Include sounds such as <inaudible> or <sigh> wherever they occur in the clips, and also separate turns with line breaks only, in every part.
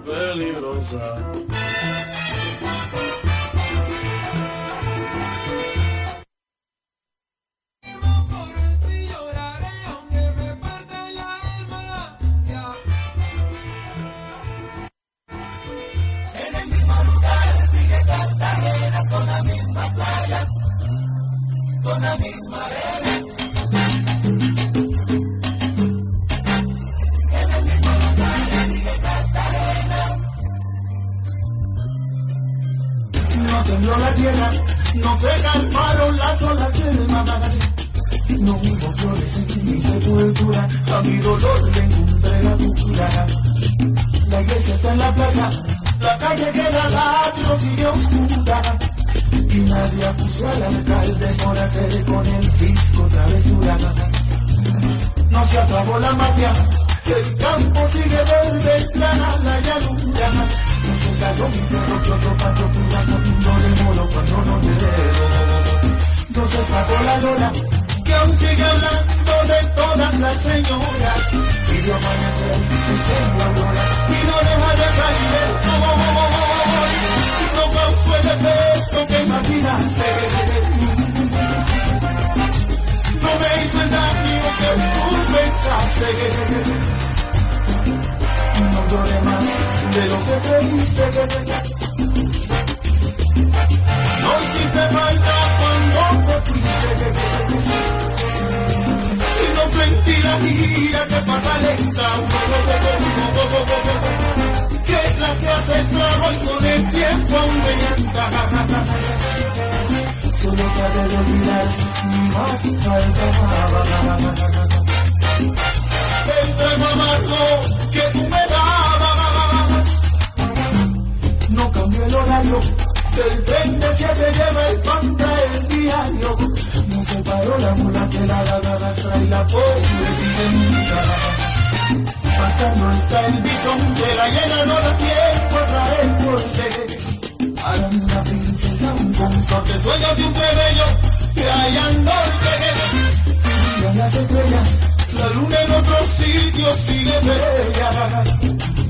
mala y
tembló la tierra, no se calmaron las olas del mar. No hubo flores en mi sepultura, a mi dolor le encontré la cura. La iglesia está en la plaza, la calle queda labios y oscura y nadie acusó al alcalde por hacer con el fisco travesura. No se acabó la mafia, el campo sigue verde, plana la llanura. No se cayó que no la lona, que aún sigue hablando de todas las señoras. Dio amanecer y se aurora, y no deja de salir el sol. No el efecto que imaginaste. No me hizo el daño que tú. Más de lo que creíste. No hiciste falta cuando te fuiste. Y no sentí la vida que pasa lenta. Que es la que hace estrago y con el tiempo aumenta. <laughs> Solo traté de olvidar, más faltaba. Entre amargo No cambió el horario, del tren de siete lleva el pan el diario. No se paró la mula que la dada trae la nunca. Hasta no está el bisón de la llena, no da tiempo a traer porte. Para una princesa, un consorte, sueño de un plebeyo que hay al norte. Y las estrellas, la luna en otro sitio sigue bella.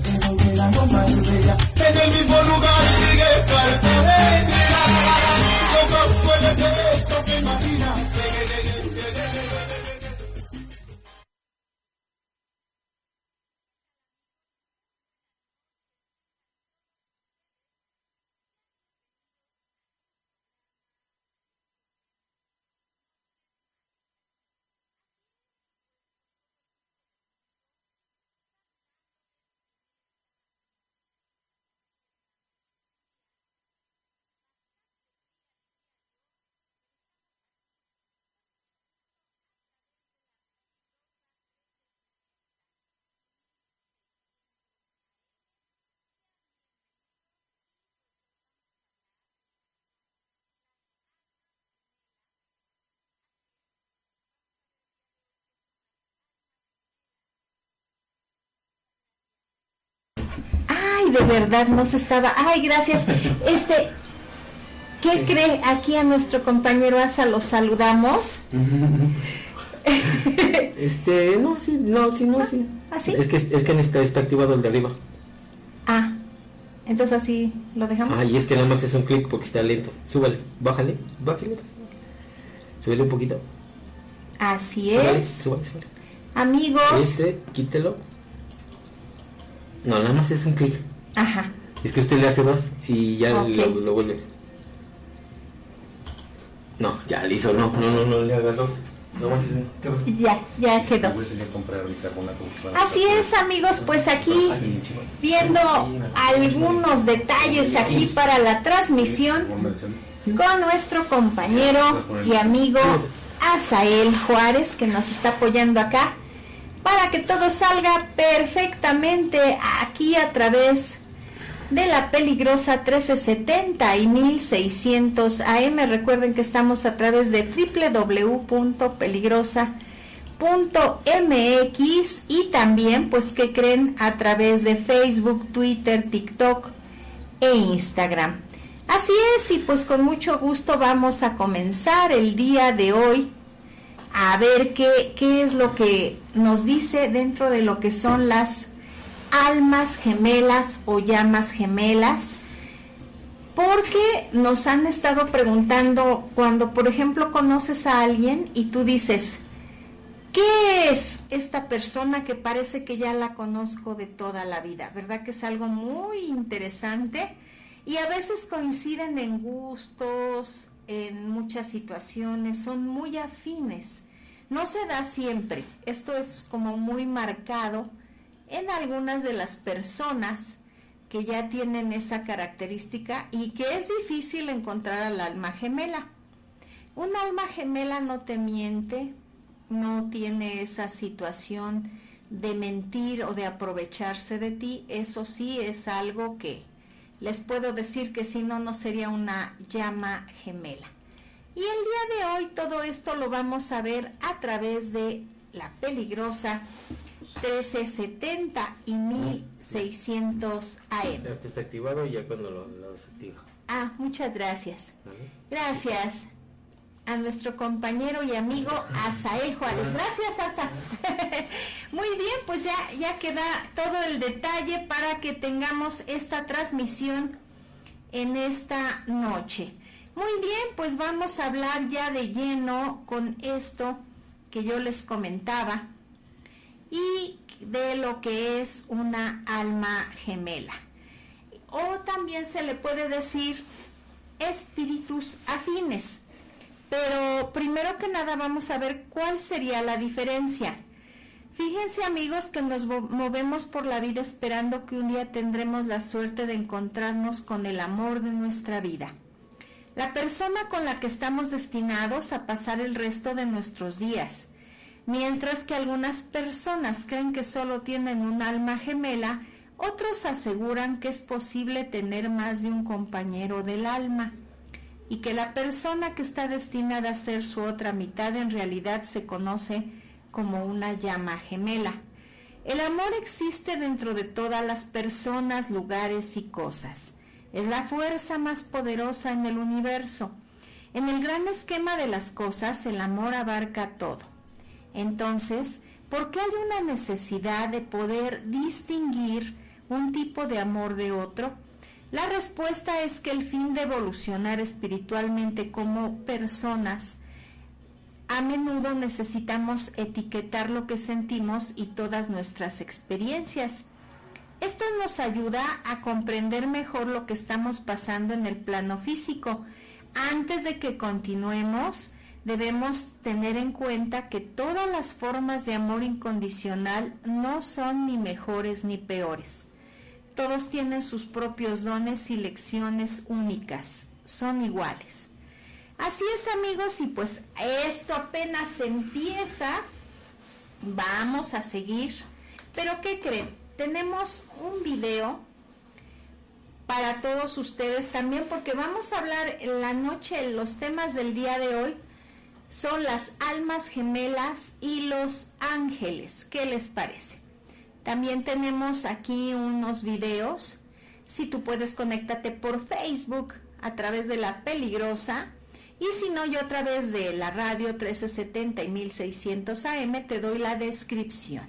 La no más bella, en el mismo lugar sigue Cartagena. No causó el efecto que
de verdad, no se estaba. Ay, gracias. <laughs> Este, ¿qué cree? Aquí a nuestro compañero Asa lo saludamos. <laughs>
Este, no, sí, no, sí, no, sí.
¿Ah, sí?
Es que, es que está, está activado el de arriba.
Ah, entonces así lo dejamos.
Ah, y es que nada más es un clic porque está lento. Súbale, bájale, bájale. Súbele un poquito.
Así
Súbale,
es.
súbale, súbale.
Amigos.
Este, quítelo. No, nada más es un clic.
Ajá.
Es que usted le hace dos y ya lo, lo vuelve. No, ya le hizo, no, no, no, no le haga dos. No más. ¿Qué pasó?
Ya, ya quedó. Así es, amigos, pues aquí viendo algunos detalles aquí para la transmisión con nuestro compañero y amigo Asael Juárez que nos está apoyando acá para que todo salga perfectamente aquí a través de la peligrosa 1370 y 1600 AM. Recuerden que estamos a través de www.peligrosa.mx y también, pues, que creen a través de Facebook, Twitter, TikTok e Instagram. Así es, y pues con mucho gusto vamos a comenzar el día de hoy a ver qué, qué es lo que nos dice dentro de lo que son las almas gemelas o llamas gemelas porque nos han estado preguntando cuando, por ejemplo, conoces a alguien y tú dices, ¿qué es esta persona que parece que ya la conozco de toda la vida? ¿Verdad que es algo muy interesante? Y a veces coinciden en gustos, en muchas situaciones, son muy afines. No se da siempre, esto es como muy marcado en algunas de las personas que ya tienen esa característica y que es difícil encontrar al alma gemela. Un alma gemela no te miente, no tiene esa situación de mentir o de aprovecharse de ti, eso sí es algo que les puedo decir que si no, no sería una llama gemela. Y el día de hoy todo esto lo vamos a ver a través de la peligrosa 1370 y 1600 AM.
Ya está activado y ya cuando lo, lo desactiva.
Ah, muchas gracias. Gracias a nuestro compañero y amigo Asael Juárez. Gracias, Asa. <laughs> Muy bien, pues ya, ya queda todo el detalle para que tengamos esta transmisión en esta noche. Muy bien, pues vamos a hablar ya de lleno con esto que yo les comentaba y de lo que es una alma gemela. O también se le puede decir espíritus afines. Pero primero que nada vamos a ver cuál sería la diferencia. Fíjense amigos que nos movemos por la vida esperando que un día tendremos la suerte de encontrarnos con el amor de nuestra vida. La persona con la que estamos destinados a pasar el resto de nuestros días Mientras que algunas personas creen que solo tienen un alma gemela, otros aseguran que es posible tener más de un compañero del alma y que la persona que está destinada a ser su otra mitad en realidad se conoce como una llama gemela. El amor existe dentro de todas las personas, lugares y cosas. Es la fuerza más poderosa en el universo. En el gran esquema de las cosas, el amor abarca todo. Entonces, ¿por qué hay una necesidad de poder distinguir un tipo de amor de otro? La respuesta es que el fin de evolucionar espiritualmente como personas, a menudo necesitamos etiquetar lo que sentimos y todas nuestras experiencias. Esto nos ayuda a comprender mejor lo que estamos pasando en el plano físico. Antes de que continuemos, debemos tener en cuenta que todas las formas de amor incondicional no son ni mejores ni peores. Todos tienen sus propios dones y lecciones únicas, son iguales. Así es amigos y pues esto apenas empieza, vamos a seguir. Pero ¿qué creen? Tenemos un video para todos ustedes también porque vamos a hablar en la noche, los temas del día de hoy son las almas gemelas y los ángeles. ¿Qué les parece? También tenemos aquí unos videos. Si tú puedes, conéctate por Facebook a través de la peligrosa. Y si no, yo a través de la radio 1370 y 1600 AM te doy la descripción.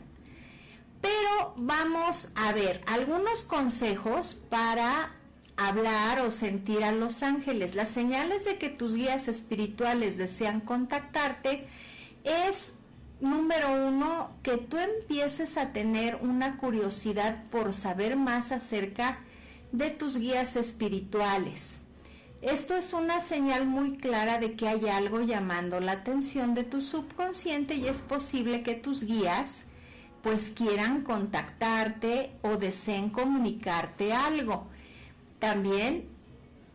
Pero vamos a ver algunos consejos para hablar o sentir a los ángeles. Las señales de que tus guías espirituales desean contactarte es, número uno, que tú empieces a tener una curiosidad por saber más acerca de tus guías espirituales. Esto es una señal muy clara de que hay algo llamando la atención de tu subconsciente y es posible que tus guías pues quieran contactarte o deseen comunicarte algo. También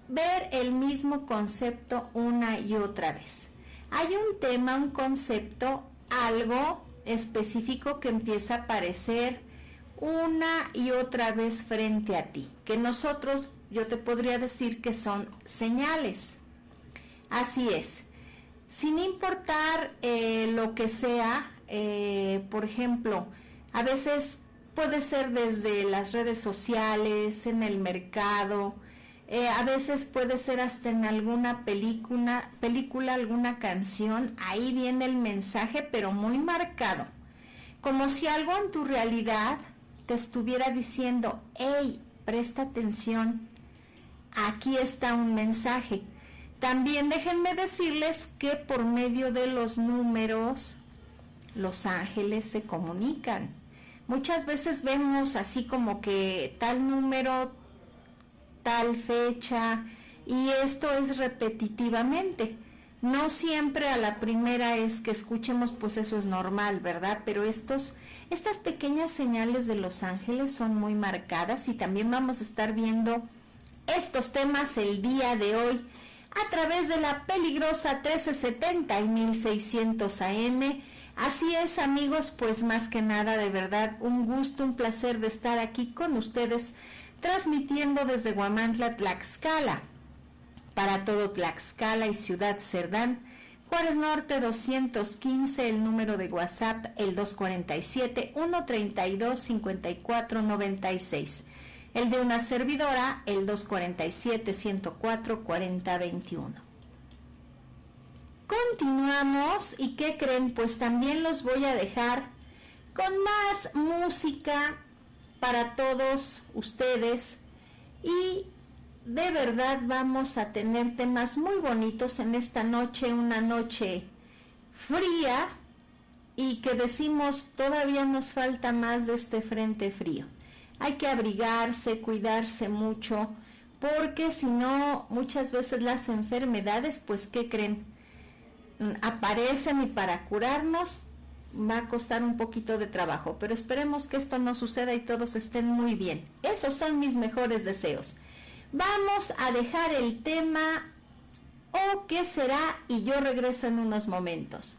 ver el mismo concepto una y otra vez. Hay un tema, un concepto, algo específico que empieza a aparecer una y otra vez frente a ti, que nosotros, yo te podría decir que son señales. Así es, sin importar eh, lo que sea, eh, por ejemplo, a veces Puede ser desde las redes sociales, en el mercado, eh, a veces puede ser hasta en alguna película, película, alguna canción, ahí viene el mensaje, pero muy marcado, como si algo en tu realidad te estuviera diciendo, hey, presta atención, aquí está un mensaje. También déjenme decirles que por medio de los números los ángeles se comunican. Muchas veces vemos así como que tal número, tal fecha, y esto es repetitivamente. No siempre a la primera es que escuchemos, pues eso es normal, ¿verdad? Pero estos, estas pequeñas señales de los ángeles son muy marcadas y también vamos a estar viendo estos temas el día de hoy a través de la peligrosa 1370 y 1600 AM. Así es amigos, pues más que nada de verdad un gusto, un placer de estar aquí con ustedes transmitiendo desde Guamantla, Tlaxcala para todo Tlaxcala y Ciudad Cerdán. Juárez Norte 215, el número de WhatsApp el 247 132 54 96. El de una servidora el 247 104 40 21. Continuamos y ¿qué creen? Pues también los voy a dejar con más música para todos ustedes y de verdad vamos a tener temas muy bonitos en esta noche, una noche fría y que decimos todavía nos falta más de este frente frío. Hay que abrigarse, cuidarse mucho, porque si no, muchas veces las enfermedades, pues, ¿qué creen? Aparecen y para curarnos va a costar un poquito de trabajo, pero esperemos que esto no suceda y todos estén muy bien. Esos son mis mejores deseos. Vamos a dejar el tema o qué será y yo regreso en unos momentos.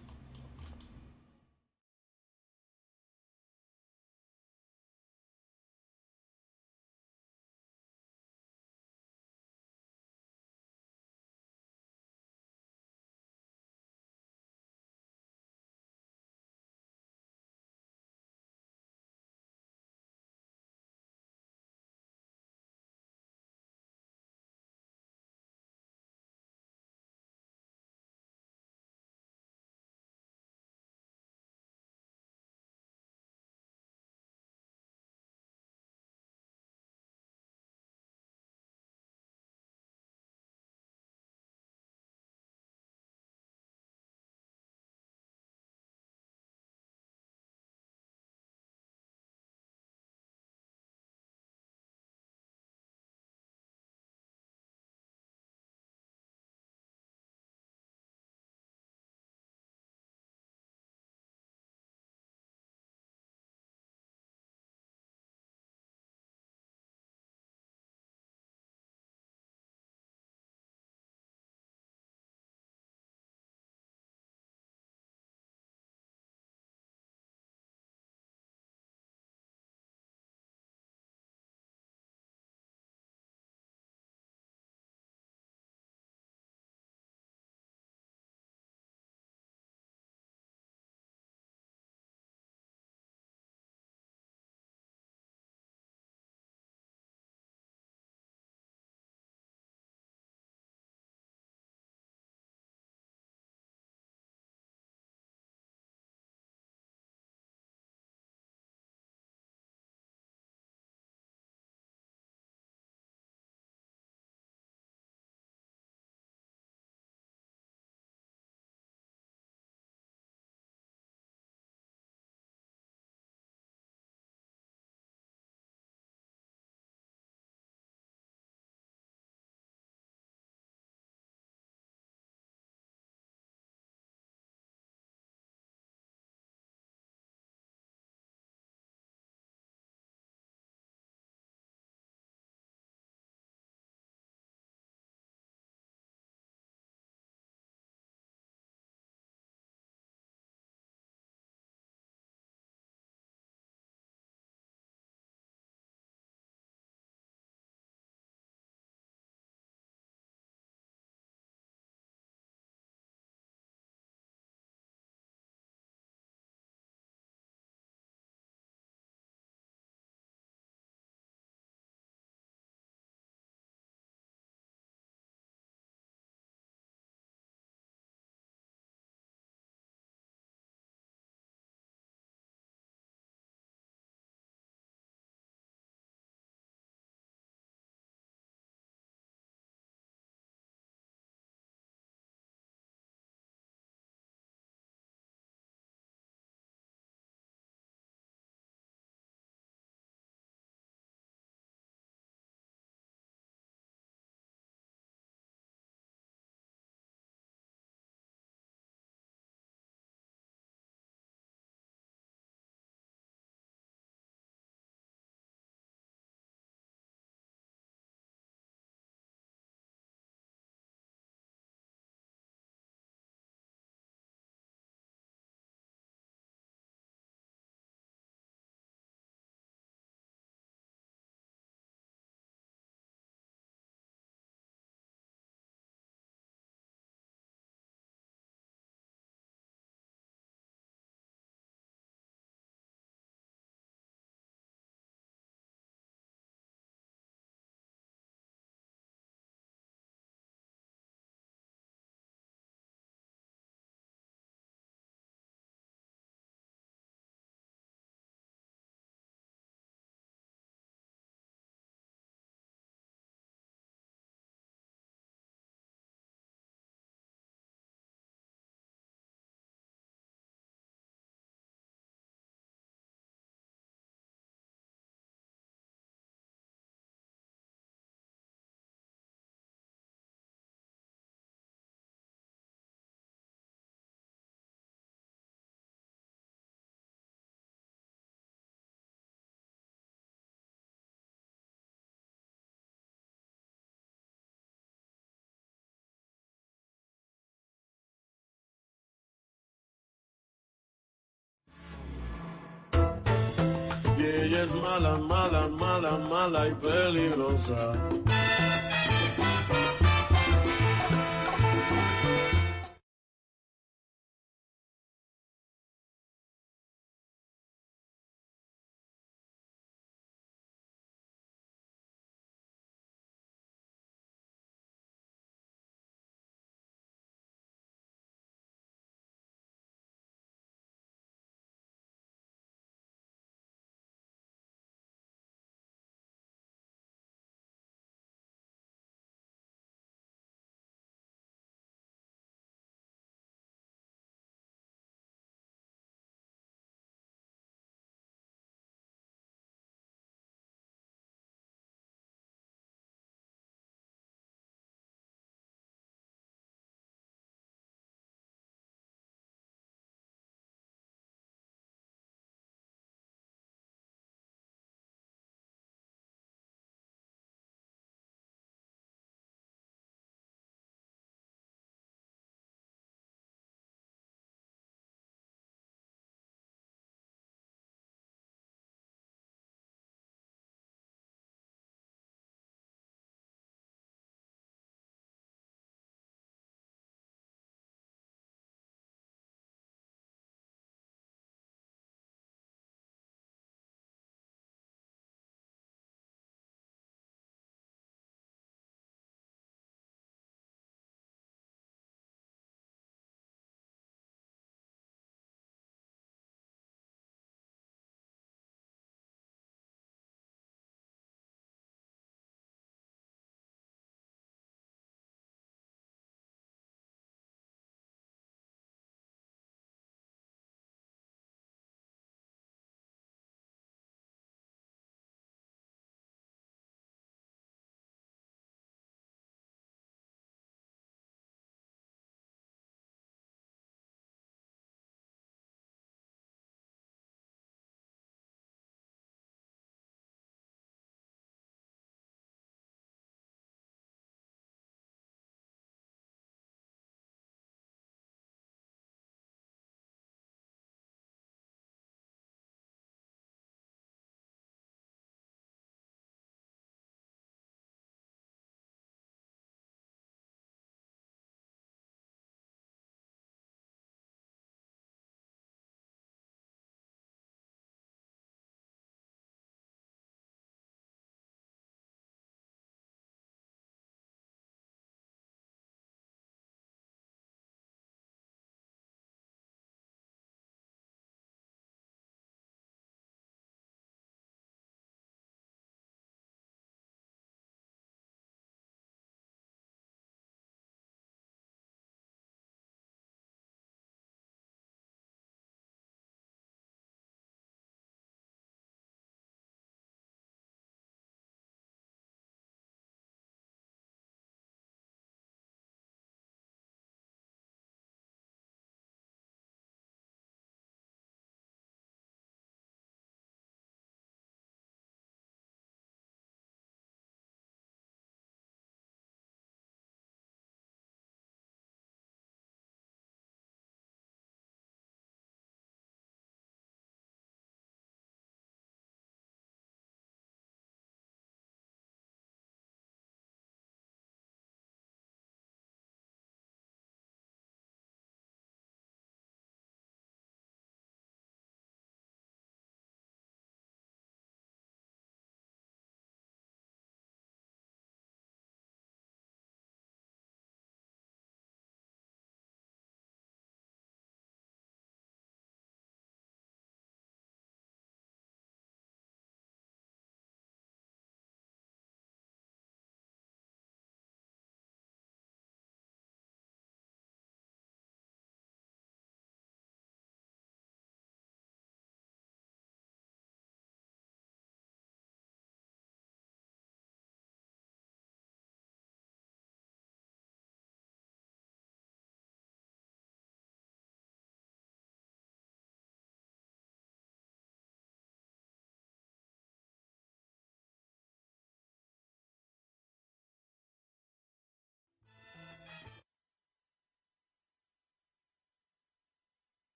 Mala, mala, mala, mala y peligrosa.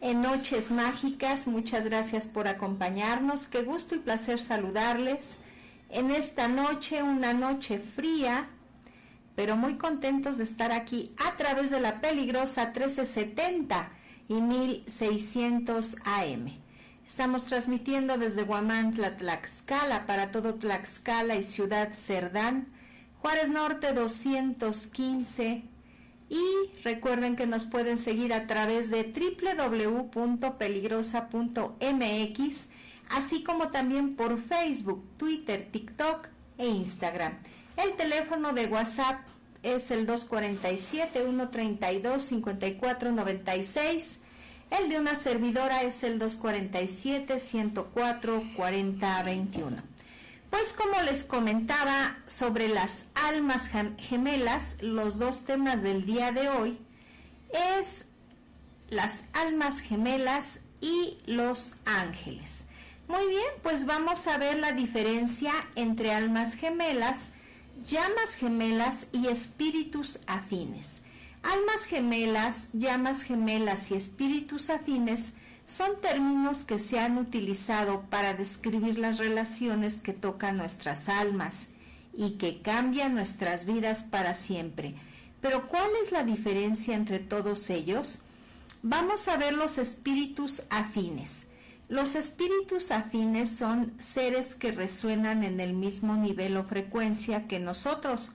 En Noches Mágicas. Muchas gracias por acompañarnos. Qué gusto y placer saludarles en esta noche, una noche fría, pero muy contentos de estar aquí a través de la peligrosa 1370 y 1600 AM. Estamos transmitiendo desde Guamantla, Tlaxcala, para todo Tlaxcala y Ciudad Cerdán, Juárez Norte 215. Y recuerden que nos pueden seguir a través de www.peligrosa.mx, así como también por Facebook, Twitter, TikTok e Instagram. El teléfono de WhatsApp es el 247-132-5496 el de una servidora es el 247-104-4021. Pues como les comentaba sobre las almas gemelas, los dos temas del día de hoy es las almas gemelas y los ángeles. Muy bien, pues vamos a ver la diferencia entre almas gemelas, llamas gemelas y espíritus afines. Almas gemelas, llamas gemelas y espíritus afines son términos que se han utilizado para describir las relaciones que tocan nuestras almas y que cambian nuestras vidas para siempre. Pero ¿cuál es la diferencia entre todos ellos? Vamos a ver los espíritus afines. Los espíritus afines son seres que resuenan en el mismo nivel o frecuencia que nosotros,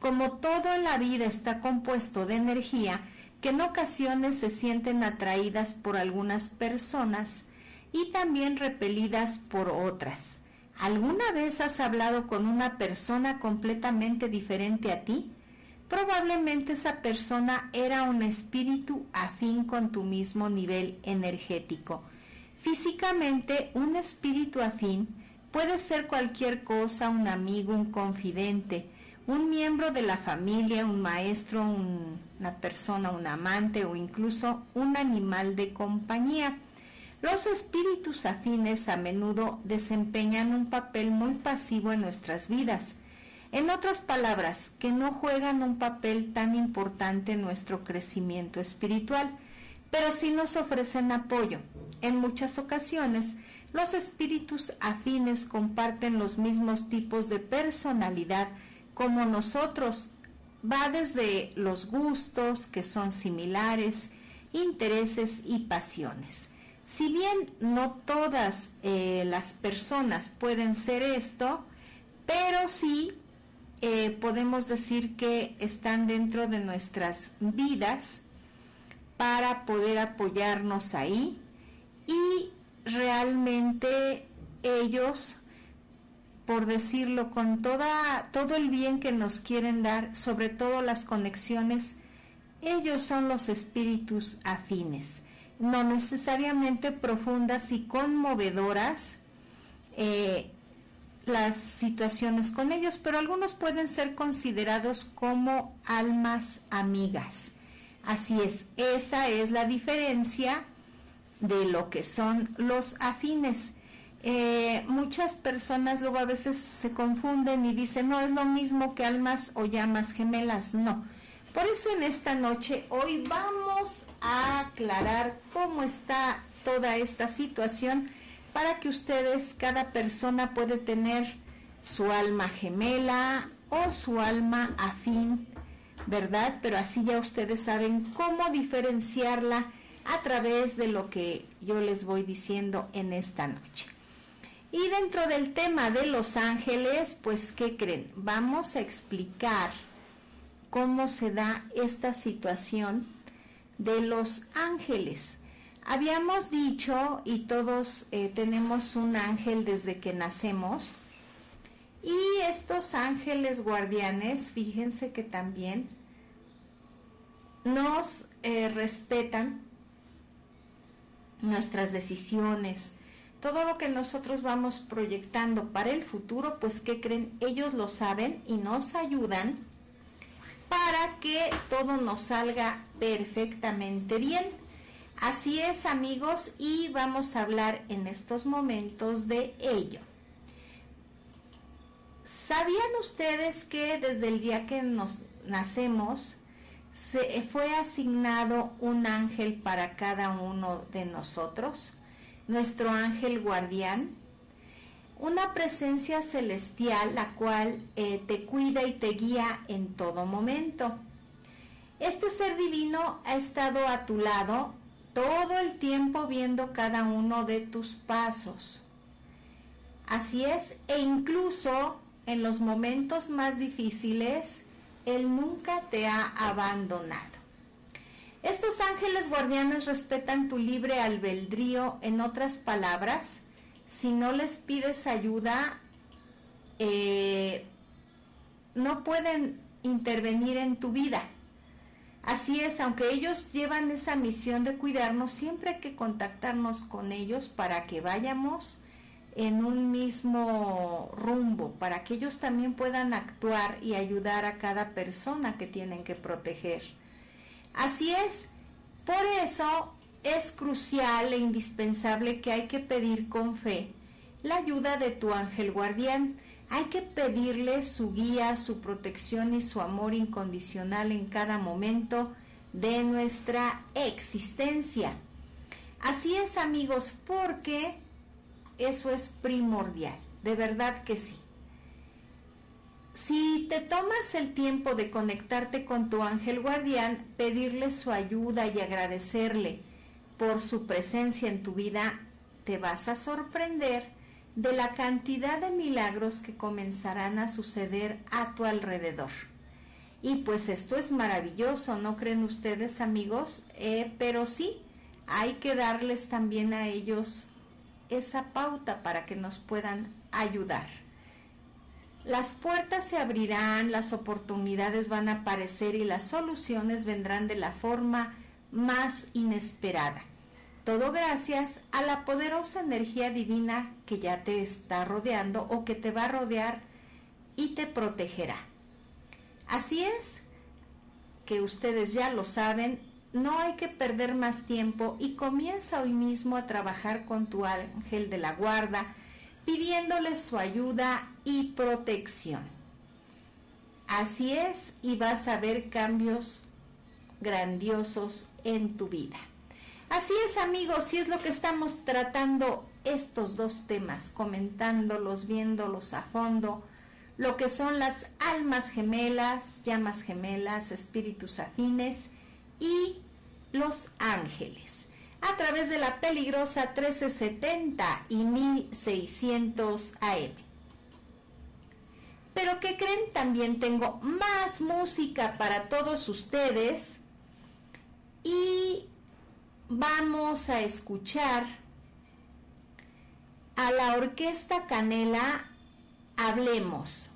como todo en la vida está compuesto de energía, que en ocasiones se sienten atraídas por algunas personas y también repelidas por otras. ¿Alguna vez has hablado con una persona completamente diferente a ti? Probablemente esa persona era un espíritu afín con tu mismo nivel energético. Físicamente, un espíritu afín puede ser cualquier cosa, un amigo, un confidente, un miembro de la familia, un maestro, una persona, un amante o incluso un animal de compañía. Los espíritus afines a menudo desempeñan un papel muy pasivo en nuestras vidas. En otras palabras, que no juegan un papel tan importante en nuestro crecimiento espiritual, pero sí nos ofrecen apoyo. En muchas ocasiones, los espíritus afines comparten los mismos tipos de personalidad como nosotros. Va desde los gustos, que son similares, intereses y pasiones. Si bien no todas eh, las personas pueden ser esto, pero sí eh, podemos decir que están dentro de nuestras vidas para poder apoyarnos ahí y realmente ellos por decirlo, con toda, todo el bien que nos quieren dar, sobre todo las conexiones, ellos son los espíritus afines, no necesariamente profundas y conmovedoras eh, las situaciones con ellos, pero algunos pueden ser considerados como almas amigas. Así es, esa es la diferencia de lo que son los afines. Eh, muchas personas luego a veces se confunden y dicen, no es lo mismo que almas o llamas gemelas, no. Por eso en esta noche hoy vamos a aclarar cómo está toda esta situación para que ustedes, cada persona puede tener su alma gemela o su alma afín, ¿verdad? Pero así ya ustedes saben cómo diferenciarla a través de lo que yo les voy diciendo en esta noche. Y dentro del tema de los ángeles, pues, ¿qué creen? Vamos a explicar cómo se da esta situación de los ángeles. Habíamos dicho, y todos eh, tenemos un ángel desde que nacemos, y estos ángeles guardianes, fíjense que también nos eh, respetan nuestras decisiones, todo lo que nosotros vamos proyectando para el futuro, pues ¿qué creen? Ellos lo saben y nos ayudan para que todo nos salga perfectamente bien. Así es amigos y vamos a hablar en estos momentos de ello. ¿Sabían ustedes que desde el día que nos nacemos se fue asignado un ángel para cada uno de nosotros, nuestro ángel guardián, una presencia celestial la cual eh, te cuida y te guía en todo momento. Este ser divino ha estado a tu lado todo el tiempo viendo cada uno de tus pasos. Así es, e incluso en los momentos más difíciles, Él nunca te ha abandonado. Estos ángeles guardianes respetan tu libre albedrío, en otras palabras, si no les pides ayuda, eh, no pueden intervenir en tu vida. Así es, aunque ellos llevan esa misión de cuidarnos, siempre hay que contactarnos con ellos para que vayamos en un mismo rumbo, para que ellos también puedan actuar y ayudar a cada persona que tienen que proteger. Así es, por eso es crucial e indispensable que hay que pedir con fe la ayuda de tu ángel guardián. Hay que pedirle su guía, su protección y su amor incondicional en cada momento de nuestra existencia. Así es amigos, porque eso es primordial, de verdad que sí. Si te tomas el tiempo de conectarte con tu ángel guardián, pedirle su ayuda y agradecerle por su presencia en tu vida, te vas a sorprender de la cantidad de milagros que comenzarán a suceder a tu alrededor. Y pues esto es maravilloso, ¿no creen ustedes amigos? Eh, pero sí, hay que darles también a ellos esa pauta para que nos puedan ayudar. Las puertas se abrirán, las oportunidades van a aparecer y las soluciones vendrán de la forma más inesperada. Todo gracias a la poderosa energía divina que ya te está rodeando o que te va a rodear y te protegerá. Así es que ustedes ya lo saben, no hay que perder más tiempo y comienza hoy mismo a trabajar con tu ángel de la guarda, pidiéndole su ayuda y protección. Así es y vas a ver cambios grandiosos en tu vida. Así es amigos, y es lo que estamos tratando estos dos temas, comentándolos, viéndolos a fondo, lo que son las almas gemelas, llamas gemelas, espíritus afines y los ángeles, a través de la peligrosa 1370 y 1600 AM. Pero que creen, también tengo más música para todos ustedes y vamos a escuchar a la Orquesta Canela Hablemos.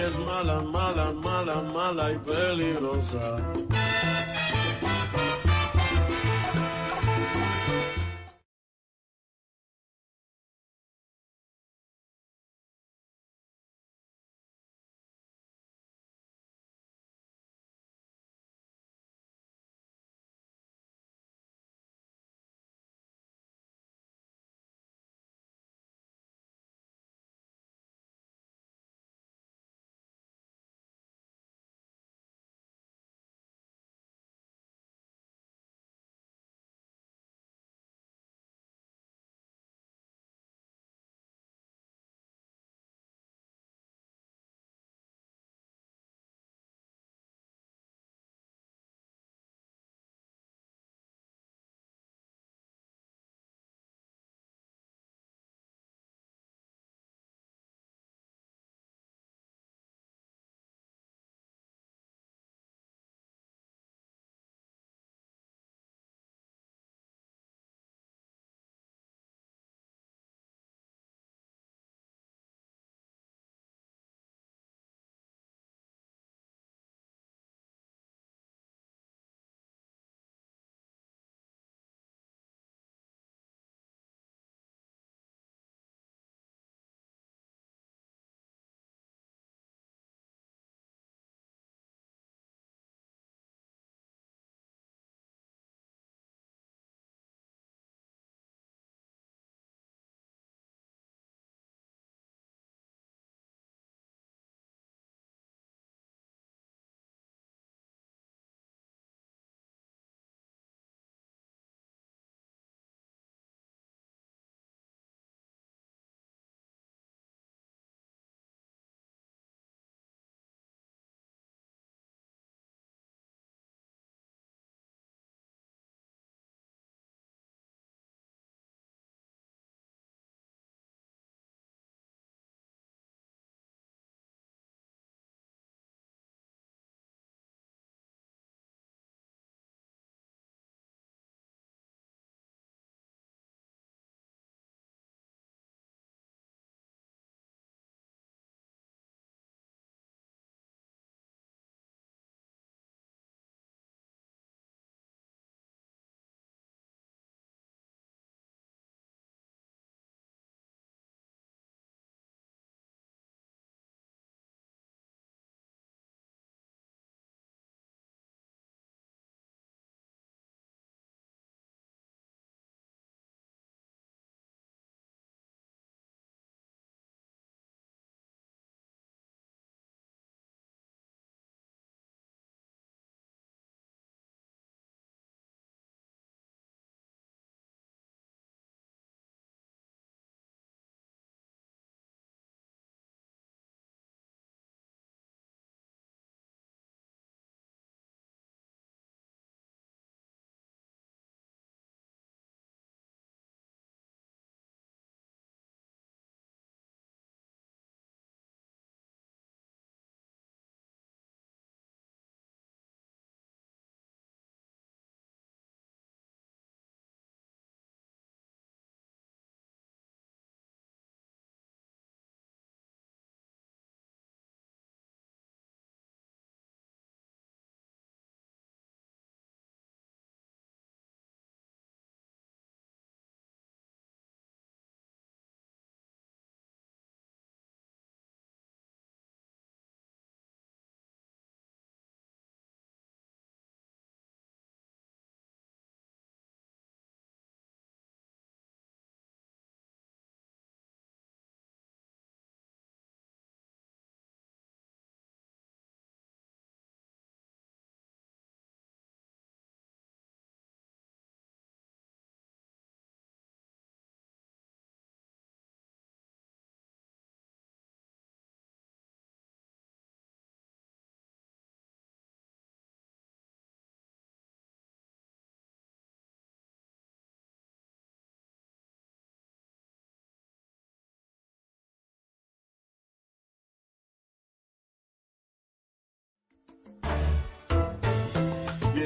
Es mala, mala, mala, mala y peligrosa.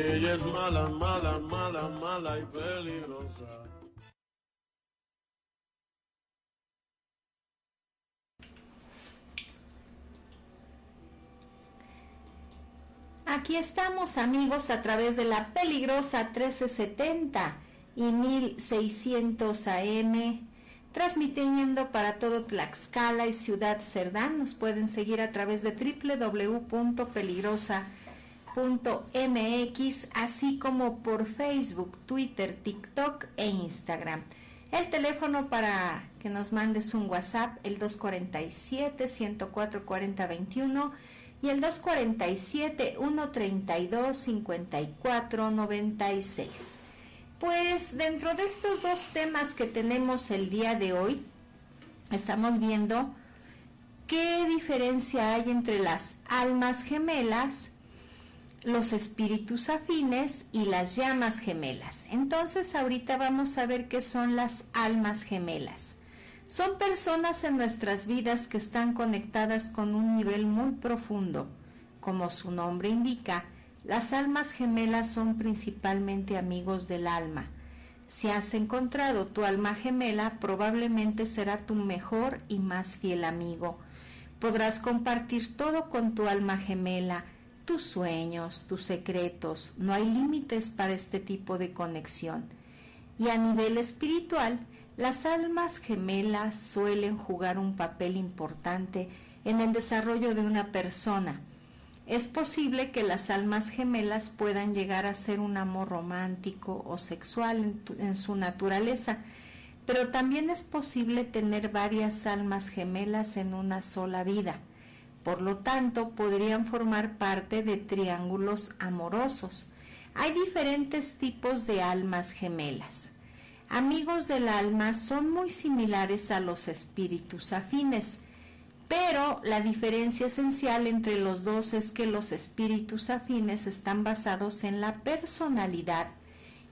Ella es mala, mala, mala, mala y peligrosa.
Aquí estamos amigos a través de la peligrosa 1370 y 1600 AM, transmitiendo para todo Tlaxcala y Ciudad Cerdán. Nos pueden seguir a través de www.peligrosa.mx, así como por Facebook, Twitter, TikTok e Instagram. El teléfono para que nos mandes un WhatsApp, el 247 104 4021 y el 247 132 54 96. Pues dentro de estos dos temas que tenemos el día de hoy, estamos viendo qué diferencia hay entre las almas gemelas, los espíritus afines y las llamas gemelas. Entonces ahorita vamos a ver qué son las almas gemelas. Son personas en nuestras vidas que están conectadas con un nivel muy profundo. Como su nombre indica, las almas gemelas son principalmente amigos del alma. Si has encontrado tu alma gemela, probablemente será tu mejor y más fiel amigo. Podrás compartir todo con tu alma gemela, tus sueños, tus secretos. No hay límites para este tipo de conexión. Y a nivel espiritual, las almas gemelas suelen jugar un papel importante en el desarrollo de una persona. Es posible que las almas gemelas puedan llegar a ser un amor romántico o sexual en, su naturaleza, pero también es posible tener varias almas gemelas en una sola vida. Por lo tanto, podrían formar parte de triángulos amorosos. Hay diferentes tipos de almas gemelas amigos del alma son muy similares a los espíritus afines, pero la diferencia esencial entre los dos es que los espíritus afines están basados en la personalidad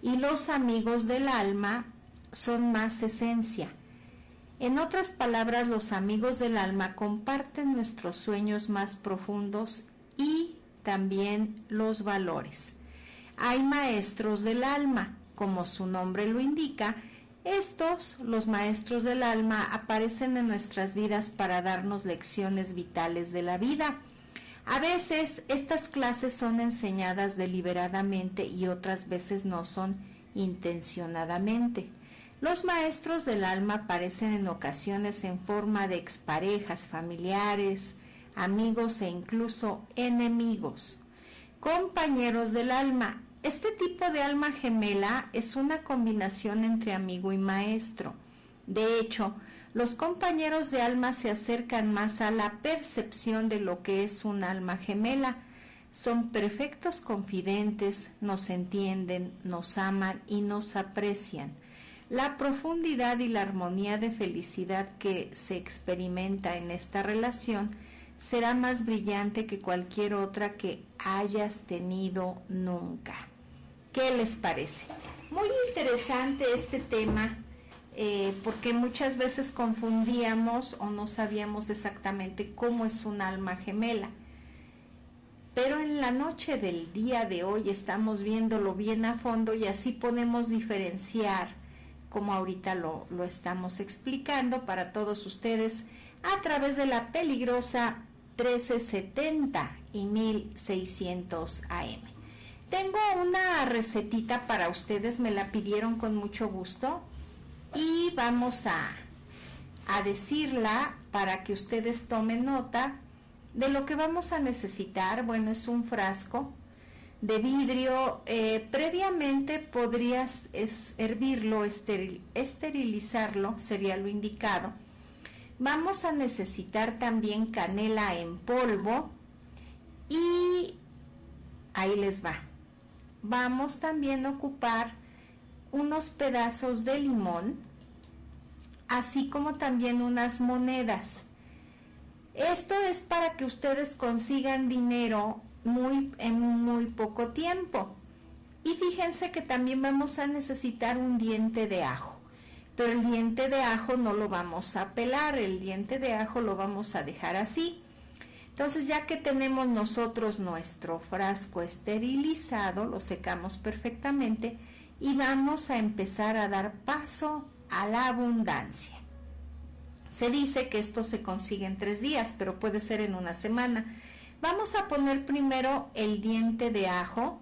y los amigos del alma son más esencia. En otras palabras, los amigos del alma comparten nuestros sueños más profundos y también los valores. Hay maestros del alma, como su nombre lo indica, estos, los maestros del alma, aparecen en nuestras vidas para darnos lecciones vitales de la vida. A veces estas clases son enseñadas deliberadamente y otras veces no son intencionadamente. Los maestros del alma aparecen en ocasiones en forma de exparejas, familiares, amigos e incluso enemigos. Compañeros del alma, este tipo de alma gemela es una combinación entre amigo y maestro. De hecho, los compañeros de alma se acercan más a la percepción de lo que es un alma gemela. Son perfectos confidentes, nos entienden, nos aman y nos aprecian. La profundidad y la armonía de felicidad que se experimenta en esta relación será más brillante que cualquier otra que hayas tenido nunca. ¿Qué les parece? Muy interesante este tema eh, porque muchas veces confundíamos o no sabíamos exactamente cómo es un alma gemela. Pero en la noche del día de hoy estamos viéndolo bien a fondo y así podemos diferenciar, como ahorita lo, lo estamos explicando para todos ustedes, a través de la peligrosa 1370 y 1600 AM. Tengo una recetita para ustedes, me la pidieron con mucho gusto y vamos a, a decirla para que ustedes tomen nota de lo que vamos a necesitar. Bueno, es un frasco de vidrio. Eh, previamente podrías hervirlo, esterilizarlo, sería lo indicado. Vamos a necesitar también canela en polvo y ahí les va vamos también a ocupar unos pedazos de limón, así como también unas monedas. Esto es para que ustedes consigan dinero muy, en muy poco tiempo. Y fíjense que también vamos a necesitar un diente de ajo. Pero el diente de ajo no lo vamos a pelar, el diente de ajo lo vamos a dejar así. Entonces ya que tenemos nosotros nuestro frasco esterilizado, lo secamos perfectamente y vamos a empezar a dar paso a la abundancia. Se dice que esto se consigue en tres días, pero puede ser en una semana. Vamos a poner primero el diente de ajo,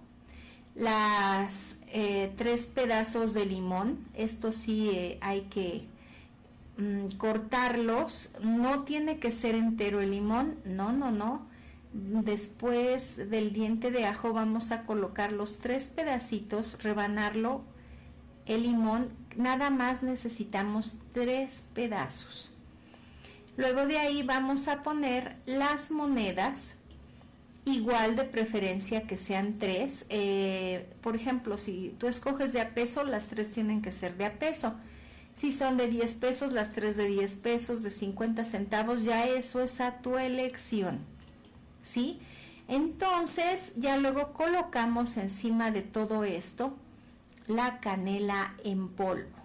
las eh, tres pedazos de limón, esto sí eh, hay que mm, cortarlos, no tiene que ser entero el limón, no, no, no. Después del diente de ajo vamos a colocar los tres pedacitos, rebanarlo, el limón, nada más necesitamos tres pedazos. Luego de ahí vamos a poner las monedas, igual de preferencia que sean tres. Eh, por ejemplo, si tú escoges de a peso, las tres tienen que ser de a peso. Si son de 10 pesos, las tres de 10 pesos, de 50 centavos, ya eso es a tu elección. ¿Sí? Entonces, ya luego colocamos encima de todo esto la canela en polvo.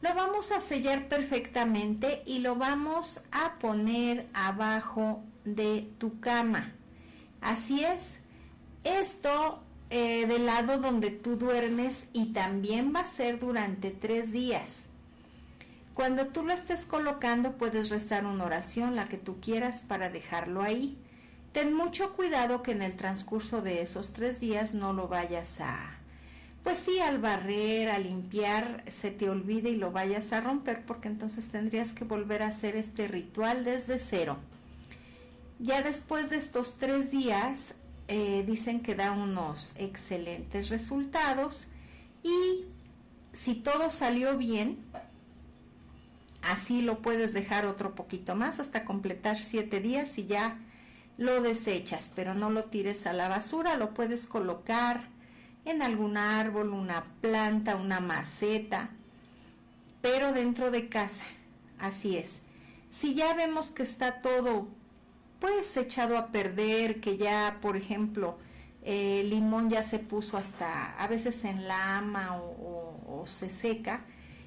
Lo vamos a sellar perfectamente y lo vamos a poner abajo de tu cama. Así es. Esto eh, del lado donde tú duermes y también va a ser durante tres días. Cuando tú lo estés colocando puedes rezar una oración, la que tú quieras, para dejarlo ahí. Ten mucho cuidado que en el transcurso de esos tres días no lo vayas a, pues sí, al barrer, a limpiar, se te olvide y lo vayas a romper porque entonces tendrías que volver a hacer este ritual desde cero. Ya después de estos tres días eh, dicen que da unos excelentes resultados y si todo salió bien, así lo puedes dejar otro poquito más hasta completar siete días y ya lo desechas, pero no lo tires a la basura, lo puedes colocar en algún árbol, una planta, una maceta, pero dentro de casa, así es. Si ya vemos que está todo pues echado a perder, que ya, por ejemplo, el limón ya se puso hasta a veces en lama o, o se seca,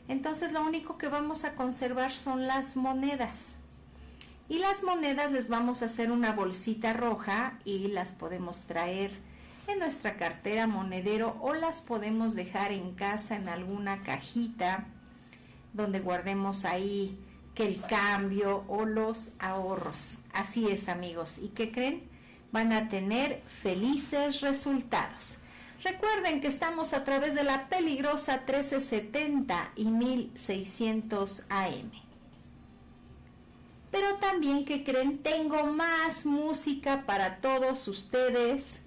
entonces lo único que vamos a conservar son las monedas. Y las monedas les vamos a hacer una bolsita roja y las podemos traer en nuestra cartera monedero o las podemos dejar en casa en alguna cajita donde guardemos ahí el cambio o los ahorros. Así es amigos. ¿Y qué creen? Van a tener felices resultados. Recuerden que estamos a través de la peligrosa 1370 y 1600 AM. Pero también que creen, tengo más música para todos ustedes.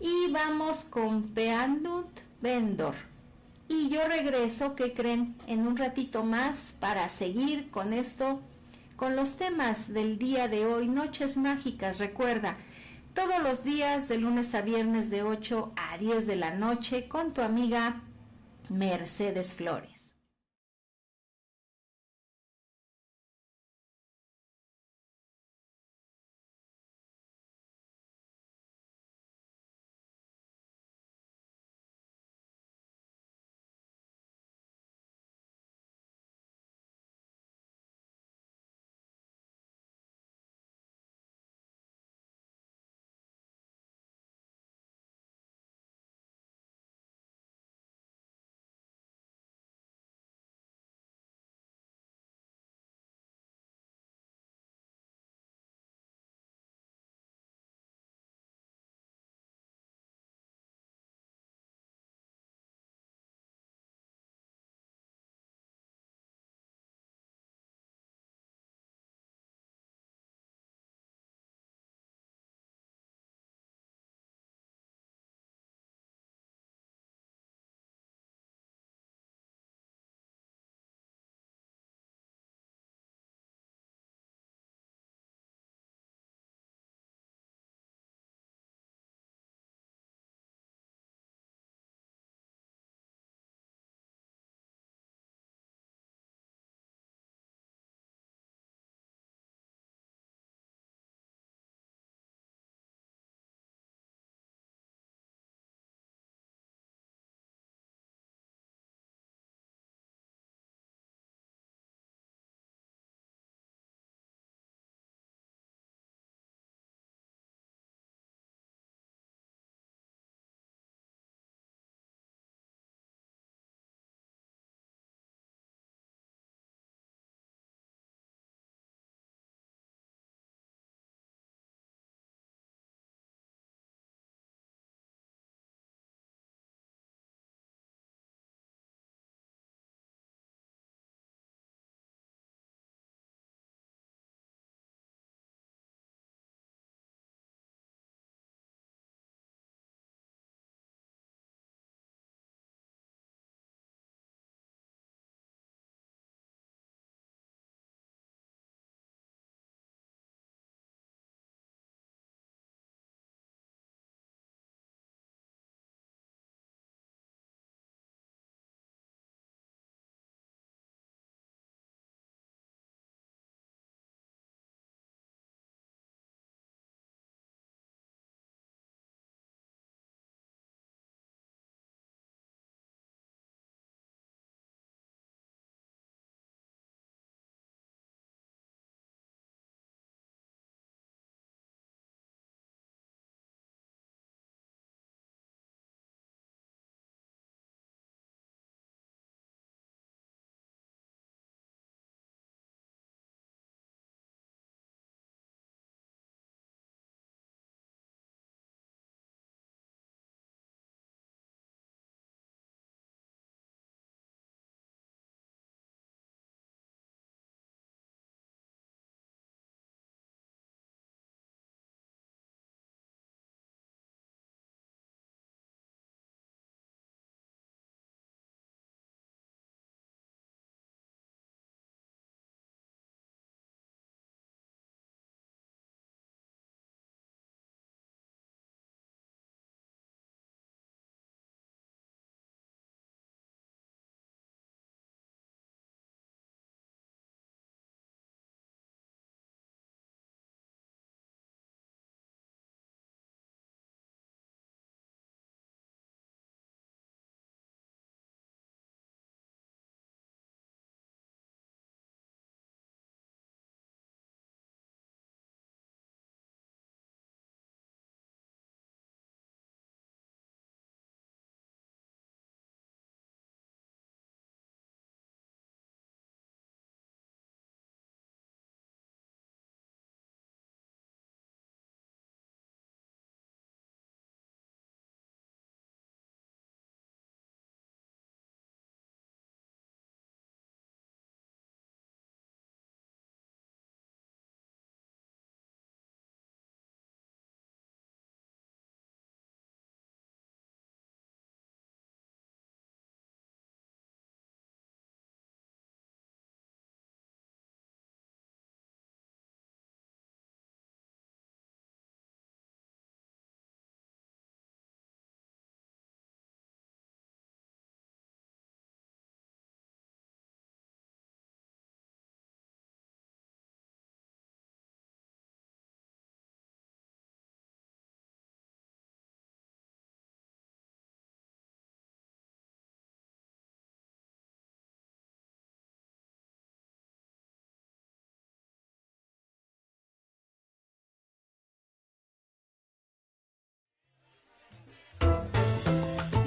Y vamos con Peandut Vendor. Y yo regreso, que creen, en un ratito más para seguir con esto, con los temas del día de hoy, Noches Mágicas. Recuerda, todos los días de lunes a viernes de 8 a 10 de la noche con tu amiga Mercedes Flores.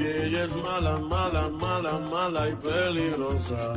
Ella es mala, mala, mala, mala y peligrosa.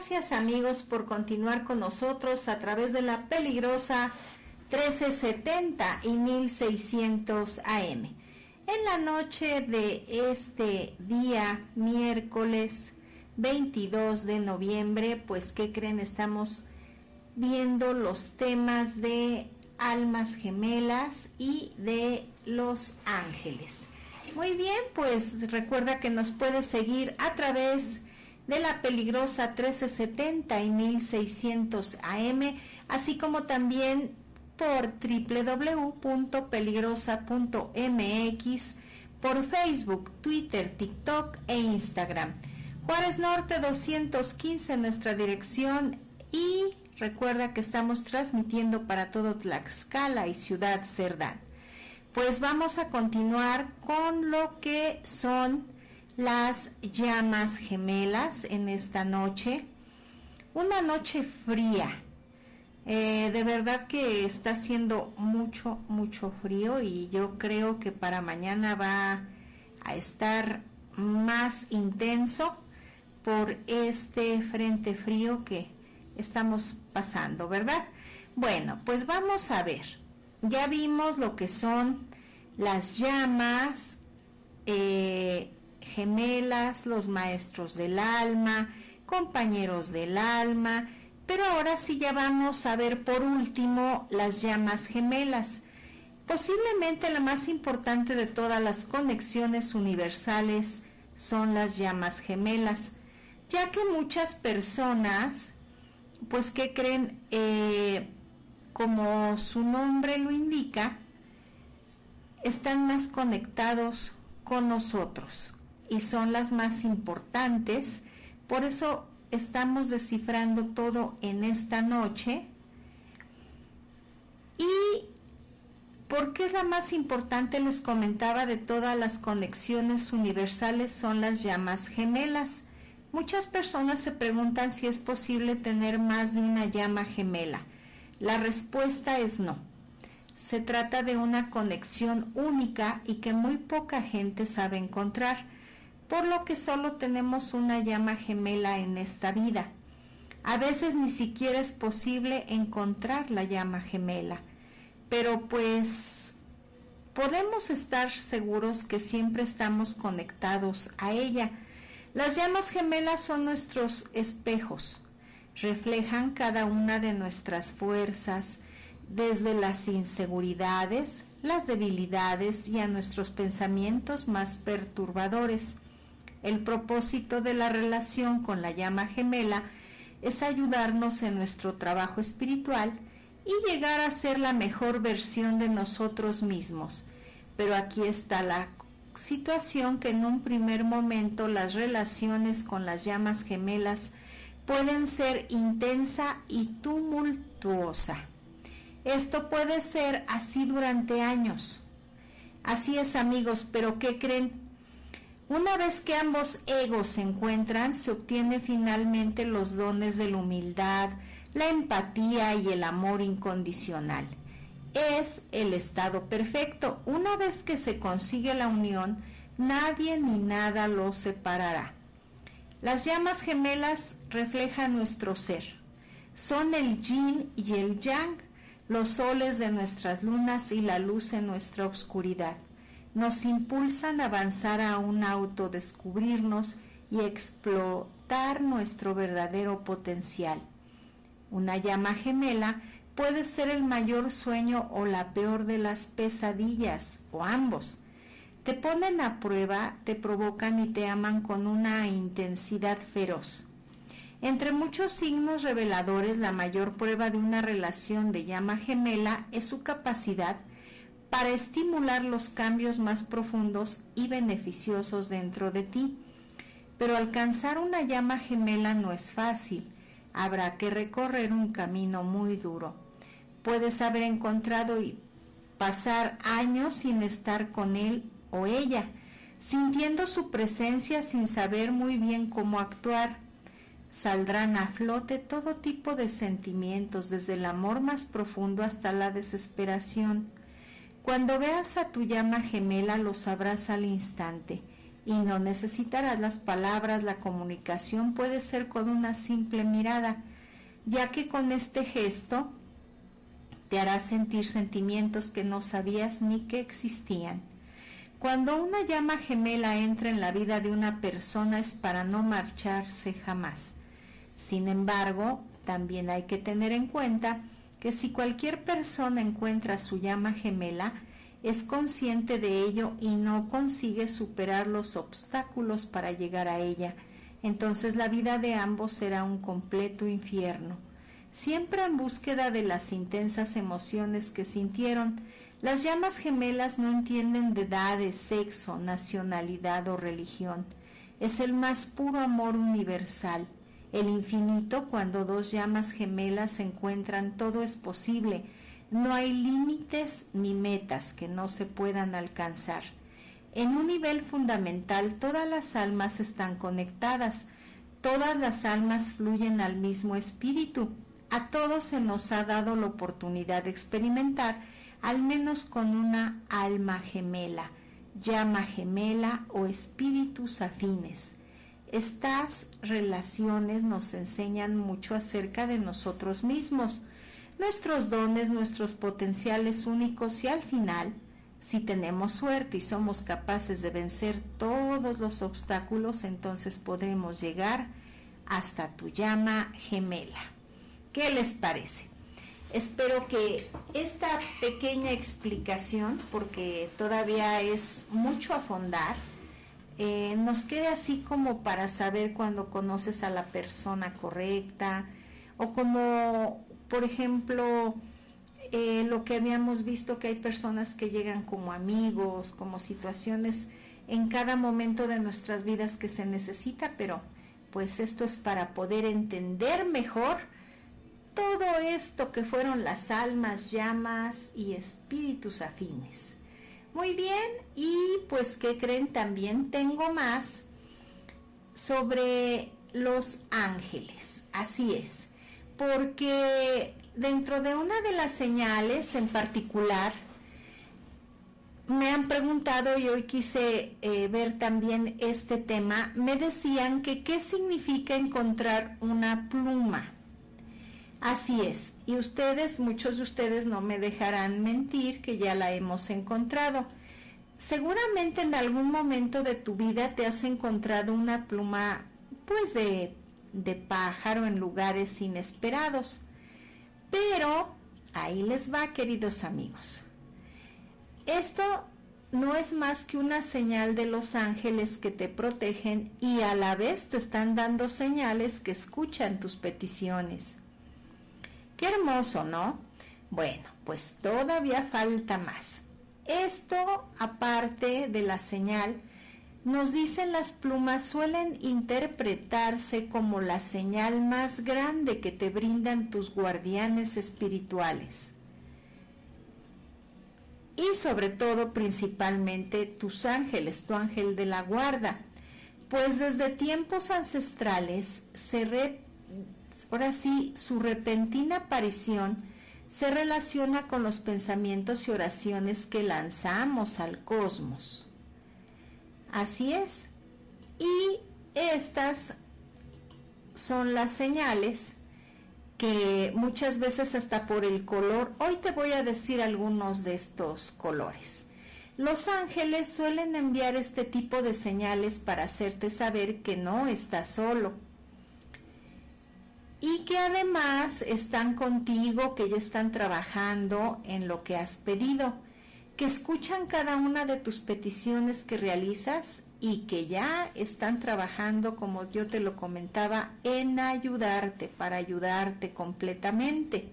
Gracias amigos por continuar con nosotros a través de la peligrosa 1370 y 1600 AM. En la noche de este día, miércoles 22 de noviembre, pues ¿qué creen? Estamos viendo los temas de almas gemelas y de los ángeles. Muy bien, pues recuerda que nos puedes seguir a través de la peligrosa 1370 y 1600 AM, así como también por www.peligrosa.mx, por Facebook, Twitter, TikTok e Instagram. Juárez Norte 215 nuestra dirección y recuerda que estamos transmitiendo para todo Tlaxcala y Ciudad Cerdán. Pues vamos a continuar con lo que son las llamas gemelas en esta noche. Una noche fría. Eh, de verdad que está haciendo mucho, mucho frío y yo creo que para mañana va a estar más intenso por este frente frío que estamos pasando, ¿verdad? Bueno, pues vamos a ver. Ya vimos lo que son las llamas, eh, gemelas, los maestros del alma, compañeros del alma, pero ahora sí ya vamos a ver por último las llamas gemelas. Posiblemente la más importante de todas las conexiones universales son las llamas gemelas, ya que muchas personas, pues que creen, eh, como su nombre lo indica, están más conectados con nosotros, y son las más importantes. Por eso estamos descifrando todo en esta noche. Y porque es la más importante, les comentaba, de todas las conexiones universales son las llamas gemelas. Muchas personas se preguntan si es posible tener más de una llama gemela. La respuesta es no. Se trata de una conexión única y que muy poca gente sabe encontrar por lo que solo tenemos una llama gemela en esta vida. A veces ni siquiera es posible encontrar la llama gemela, pero pues podemos estar seguros que siempre estamos conectados a ella. Las llamas gemelas son nuestros espejos, reflejan cada una de nuestras fuerzas, desde las inseguridades, las debilidades y a nuestros pensamientos más perturbadores. El propósito de la relación con la llama gemela es ayudarnos en nuestro trabajo espiritual y llegar a ser la mejor versión de nosotros mismos. Pero aquí está la situación que en un primer momento las relaciones con las llamas gemelas pueden ser intensa y tumultuosa. Esto puede ser así durante años. Así es amigos, pero ¿qué creen? Una vez que ambos egos se encuentran, se obtiene finalmente los dones de la humildad, la empatía y el amor incondicional. Es el estado perfecto. Una vez que se consigue la unión, nadie ni nada lo separará. Las llamas gemelas reflejan nuestro ser. Son el yin y el yang, los soles de nuestras lunas y la luz en nuestra oscuridad nos impulsan a avanzar a un autodescubrirnos y explotar nuestro verdadero potencial. Una llama gemela puede ser el mayor sueño o la peor de las pesadillas, o ambos. Te ponen a prueba, te provocan y te aman con una intensidad feroz. Entre muchos signos reveladores, la mayor prueba de una relación de llama gemela es su capacidad para estimular los cambios más profundos y beneficiosos dentro de ti. Pero alcanzar una llama gemela no es fácil, habrá que recorrer un camino muy duro. Puedes haber encontrado y pasar años sin estar con él o ella, sintiendo su presencia sin saber muy bien cómo actuar. saldrán a flote todo tipo de sentimientos, desde el amor más profundo hasta la desesperación. Cuando veas a tu llama gemela lo sabrás al instante y no necesitarás las palabras, la comunicación puede ser con una simple mirada, ya que con este gesto te hará sentir sentimientos que no sabías ni que existían. Cuando una llama gemela entra en la vida de una persona es para no marcharse jamás. Sin embargo, también hay que tener en cuenta que si cualquier persona encuentra su llama gemela, es consciente de ello y no consigue superar los obstáculos para llegar a ella, entonces la vida de ambos será un completo infierno. Siempre en búsqueda de las intensas emociones que sintieron, las llamas gemelas no entienden de edades, sexo, nacionalidad o religión. Es el más puro amor universal. El infinito, cuando dos llamas gemelas se encuentran, todo es posible, no hay límites ni metas que no se puedan alcanzar. En un nivel fundamental todas las almas están conectadas, todas las almas fluyen al mismo espíritu. A todos se nos ha dado la oportunidad de experimentar al menos con una alma gemela, llama gemela o espíritus afines. Estas relaciones nos enseñan mucho acerca de nosotros mismos, nuestros dones, nuestros potenciales únicos y al final, si tenemos suerte y somos capaces de vencer todos los obstáculos, entonces podremos llegar hasta tu llama gemela. ¿Qué les parece? Espero que esta pequeña explicación, porque todavía es mucho a fondar, eh, nos quede así como para saber cuando conoces a la persona correcta o como por ejemplo, eh, lo que habíamos visto que hay personas que llegan como amigos, como situaciones en cada momento de nuestras vidas que se necesita, pero pues esto es para poder entender mejor todo esto que fueron las almas, llamas y espíritus afines. Muy bien, y pues ¿qué creen? También tengo más sobre los ángeles. Así es porque dentro de una de las señales en particular, me han preguntado y hoy quise eh, ver también este tema, me decían que qué significa encontrar una pluma. Así es, y ustedes, muchos de ustedes no me dejarán mentir que ya la hemos encontrado. Seguramente en algún momento de tu vida te has encontrado una pluma pues de de pájaro en lugares inesperados. Pero ahí les va, queridos amigos. Esto no es más que una señal de los ángeles que te protegen y a la vez te están dando señales que escuchan tus peticiones. Qué hermoso, ¿no? Bueno, pues todavía falta más. Esto, aparte de la señal, nos dicen las plumas suelen interpretarse como la señal más grande que te brindan tus guardianes espirituales. Y sobre todo principalmente tus ángeles, tu ángel de la guarda, pues desde tiempos ancestrales se ahora sí su repentina aparición se relaciona con los pensamientos y oraciones que lanzamos al cosmos. Así es. Y estas son las señales que muchas veces hasta por el color, hoy te voy a decir algunos de estos colores. Los ángeles suelen enviar este tipo de señales para hacerte saber que no estás solo y que además están contigo, que ya están trabajando en lo que has pedido que escuchan cada una de tus peticiones que realizas y que ya están trabajando, como yo te lo comentaba, en ayudarte, para ayudarte completamente.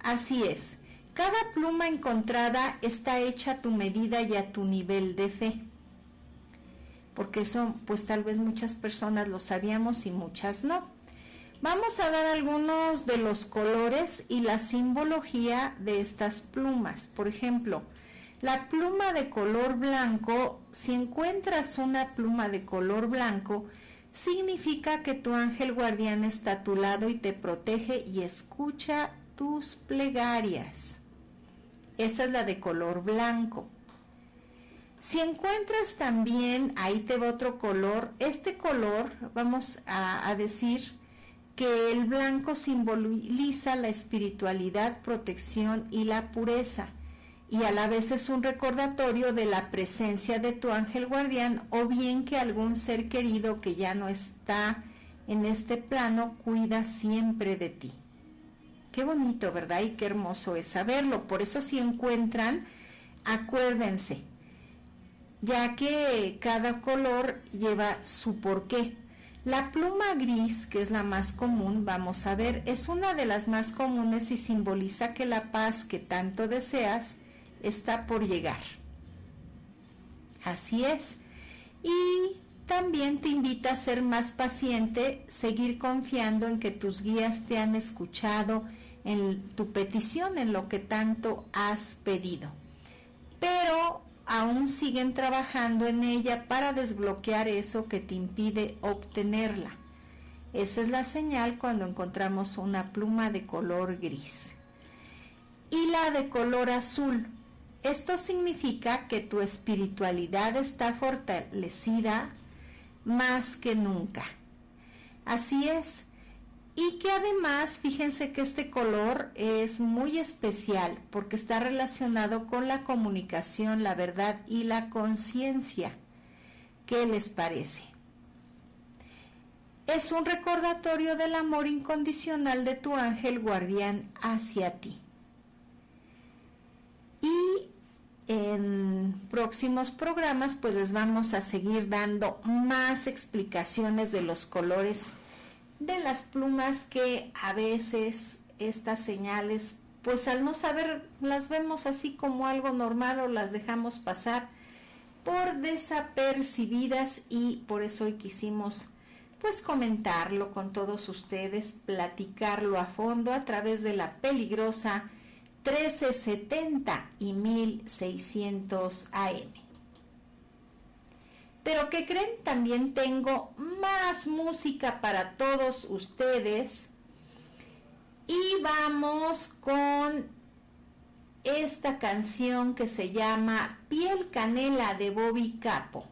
Así es, cada pluma encontrada está hecha a tu medida y a tu nivel de fe. Porque eso, pues tal vez muchas personas lo sabíamos y muchas no. Vamos a dar algunos de los colores y la simbología de estas plumas. Por ejemplo, la pluma de color blanco, si encuentras una pluma de color blanco, significa que tu ángel guardián está a tu lado y te protege y escucha tus plegarias. Esa es la de color blanco. Si encuentras también, ahí te va otro color, este color, vamos a, a decir que el blanco simboliza la espiritualidad, protección y la pureza y a la vez es un recordatorio de la presencia de tu ángel guardián o bien que algún ser querido que ya no está en este plano cuida siempre de ti. Qué bonito, ¿verdad? Y qué hermoso es saberlo. Por eso si encuentran, acuérdense, ya que cada color lleva su porqué. La pluma gris, que es la más común, vamos a ver, es una de las más comunes y simboliza que la paz que tanto deseas está por llegar. Así es. Y también te invita a ser más paciente, seguir confiando en que tus guías te han escuchado en tu petición, en lo que tanto has pedido. Pero aún siguen trabajando en ella para desbloquear eso que te impide obtenerla. Esa es la señal cuando encontramos una pluma de color gris. Y la de color azul esto significa que tu espiritualidad está fortalecida más que nunca. Así es. Y que además, fíjense que este color es muy especial porque está relacionado con la comunicación, la verdad y la conciencia. ¿Qué les parece? Es un recordatorio del amor incondicional de tu ángel guardián hacia ti. Y en próximos programas pues les vamos a seguir dando más explicaciones de los colores de las plumas que a veces estas señales pues al no saber las vemos así como algo normal o las dejamos pasar por desapercibidas y por eso hoy quisimos pues comentarlo con todos ustedes, platicarlo a fondo a través de la peligrosa 1370 y 1600 AM. Pero que creen, también tengo más música para todos ustedes. Y vamos con esta canción que se llama Piel Canela de Bobby Capo.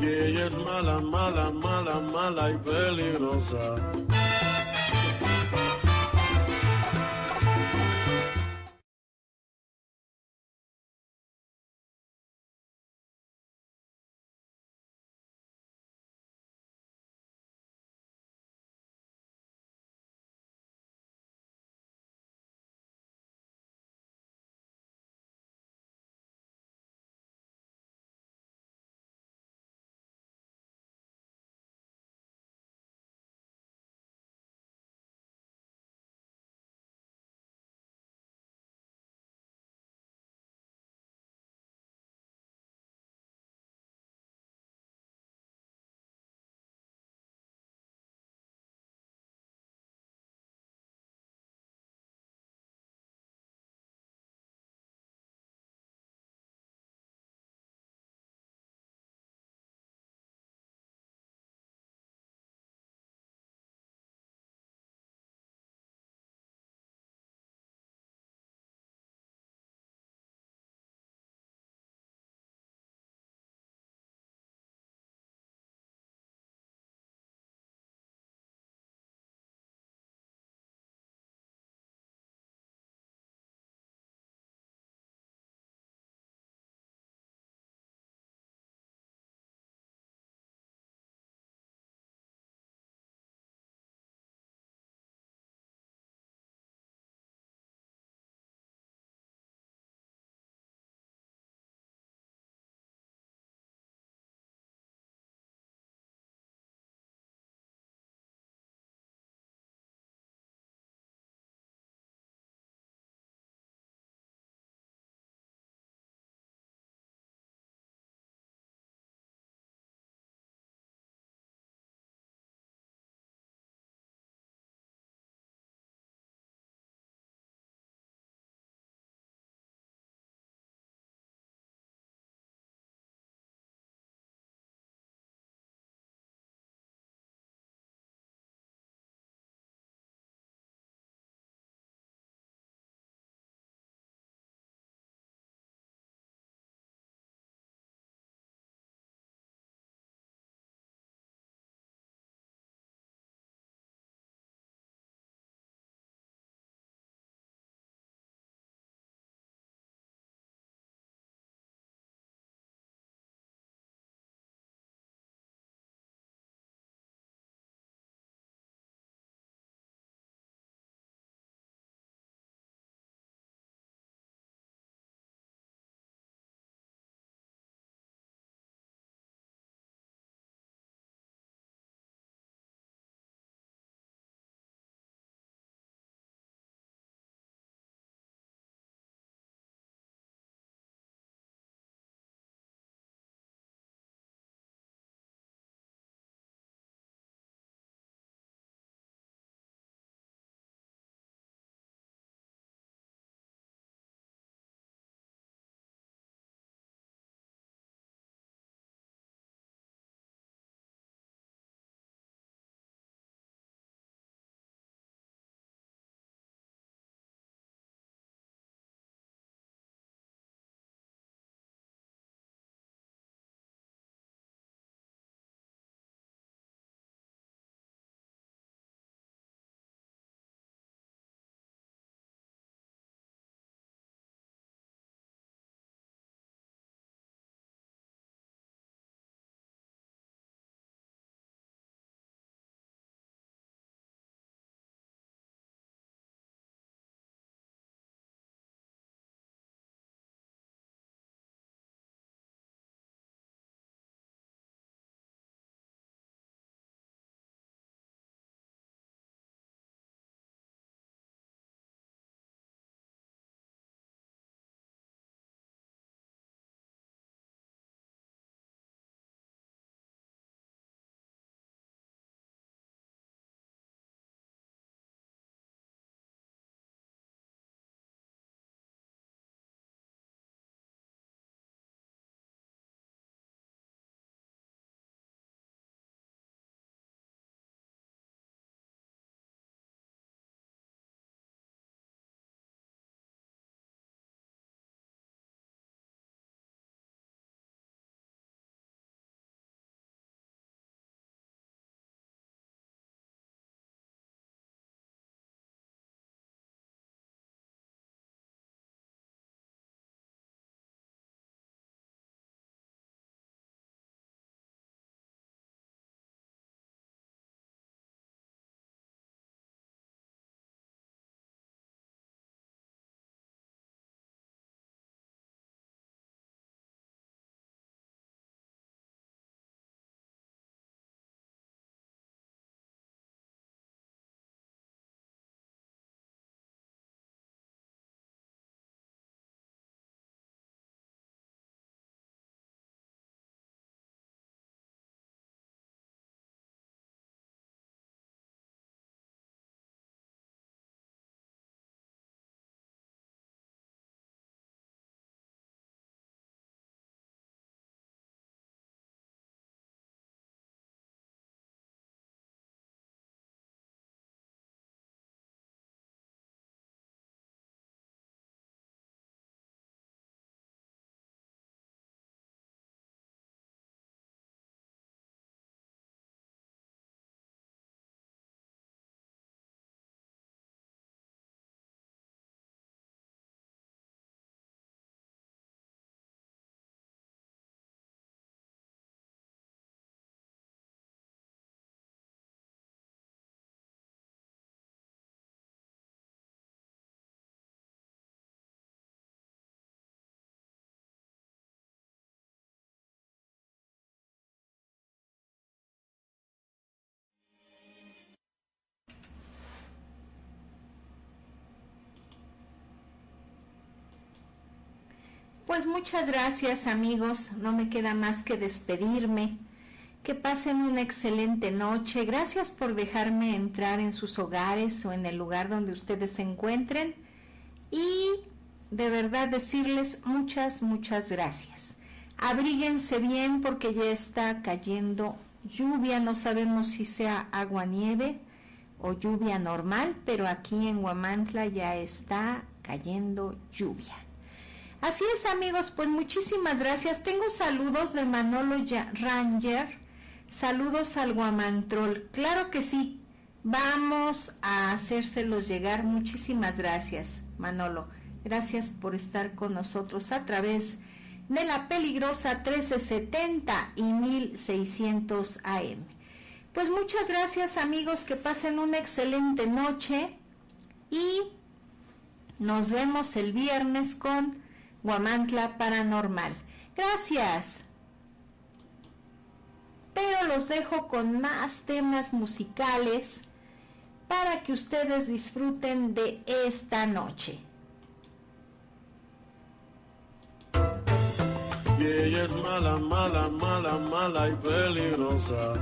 Y ella es mala, mala, mala, mala y peligrosa.
Pues muchas gracias amigos. No me queda más que despedirme. Que pasen una excelente noche. Gracias por dejarme entrar en sus hogares o en el lugar donde ustedes se encuentren. Y de verdad decirles muchas, muchas gracias. Abríguense bien porque ya está cayendo lluvia. No sabemos si sea agua nieve o lluvia normal, pero aquí en Huamantla ya está cayendo lluvia. Así es amigos, pues muchísimas gracias. Tengo saludos de Manolo Ranger, saludos al Guamantrol. Claro que sí, vamos a hacérselos llegar. Muchísimas gracias Manolo. Gracias por estar con nosotros a través de la peligrosa 1370 y 1600 AM. Pues muchas gracias amigos, que pasen una excelente noche y nos vemos el viernes con Guamantla Paranormal. Gracias. Pero los dejo con más temas musicales para que ustedes disfruten de esta noche.
Y ella es mala, mala, mala, mala y peligrosa.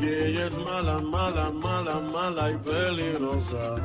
Y ella es mala, mala, mala, mala y peligrosa.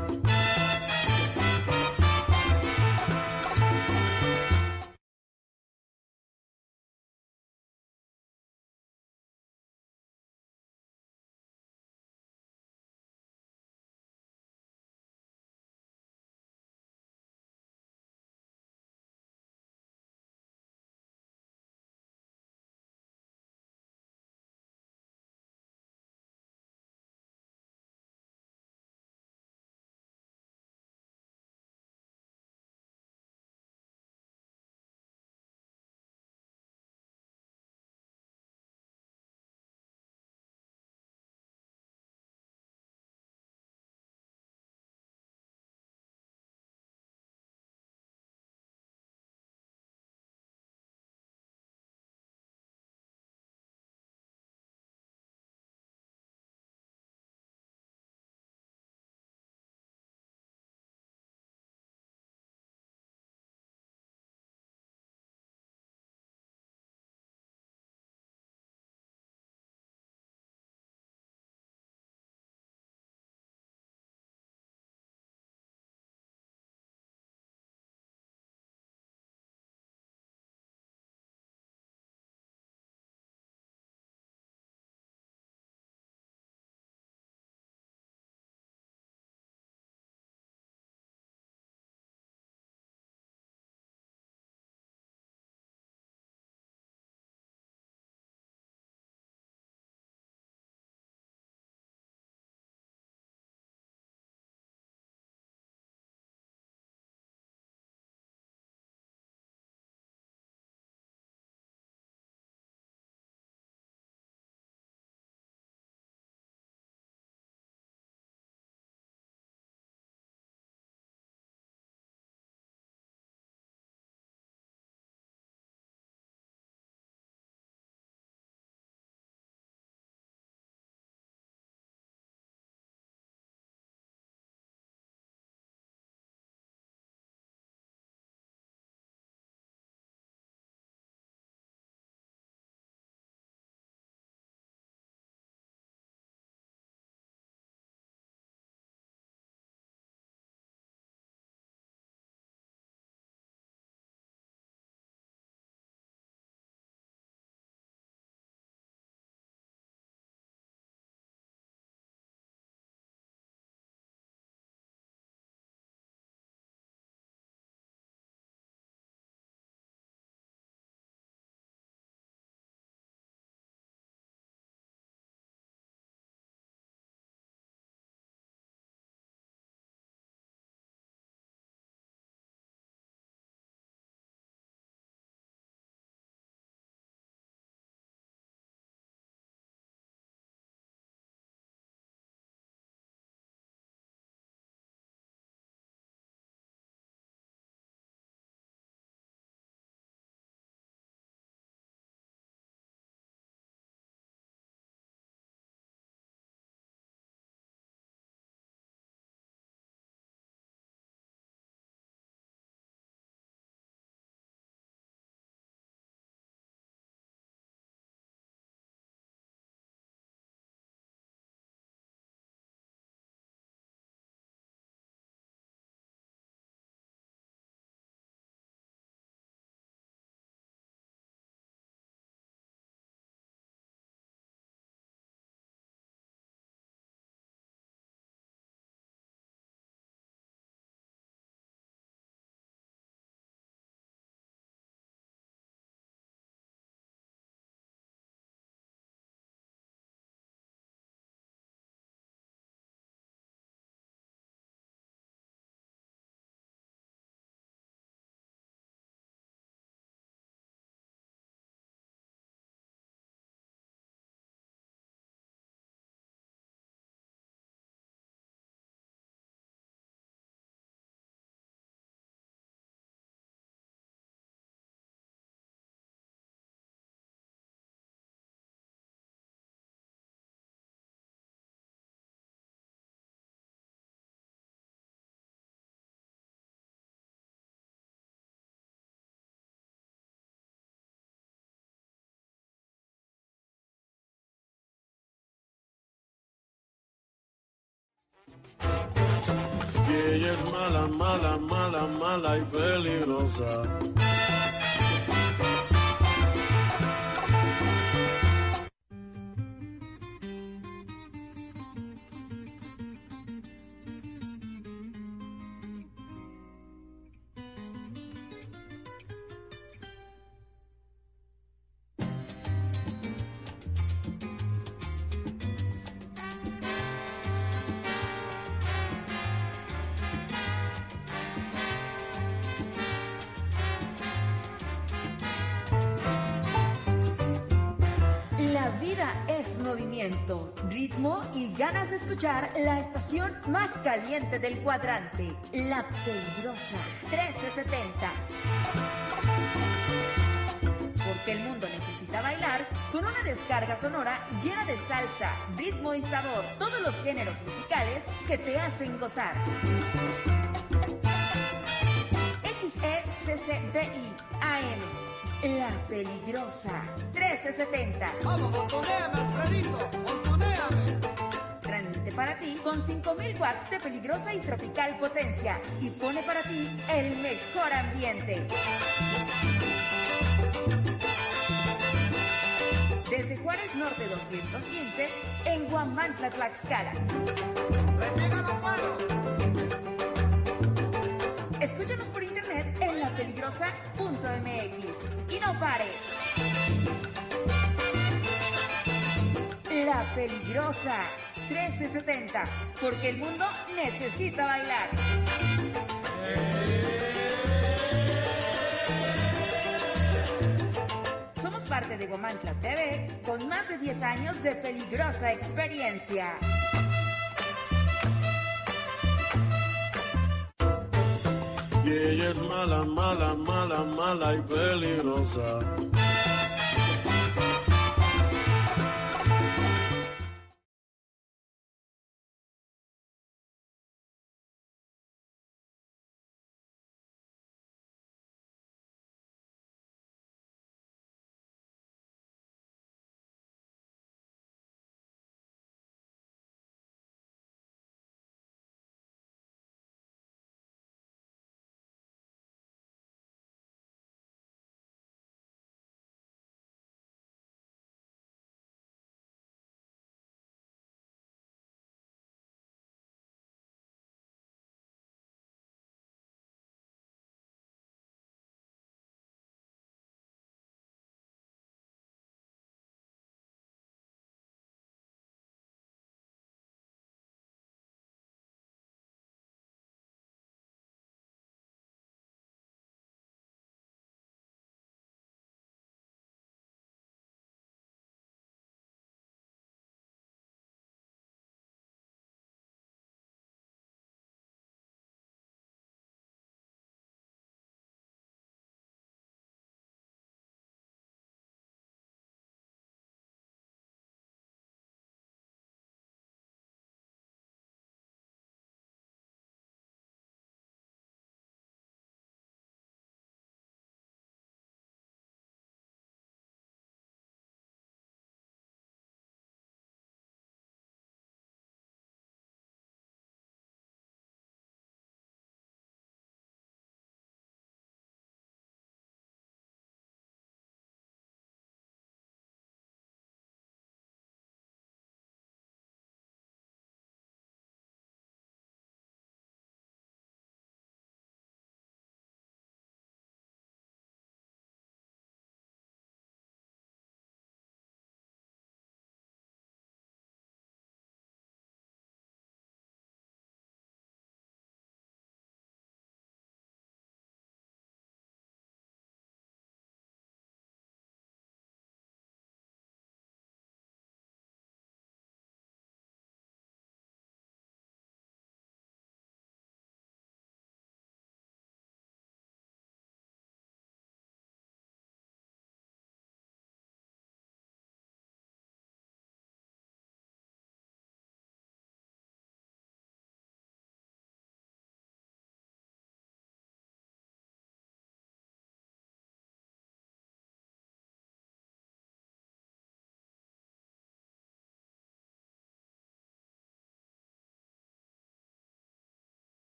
Y ella es mala, mala, mala, mala y peligrosa.
Escuchar la estación más caliente del cuadrante, La Peligrosa 1370. Porque el mundo necesita bailar con una descarga sonora llena de salsa, ritmo y sabor, todos los géneros musicales que te hacen gozar. XECCDI AM, La Peligrosa 1370.
Vamos, Alfredito,
para ti con 5000 watts de peligrosa y tropical potencia y pone para ti el mejor ambiente. Desde Juárez Norte 215 en Guamantla, Tlaxcala. Escúchanos por internet en lapeligrosa.mx y no pares. La Peligrosa 1370, porque el mundo necesita bailar. Somos parte de Gomantla TV con más de 10 años de peligrosa experiencia.
Y ella es mala, mala, mala, mala y peligrosa.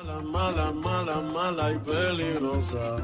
Mala, mala, mala, mala y peligrosa.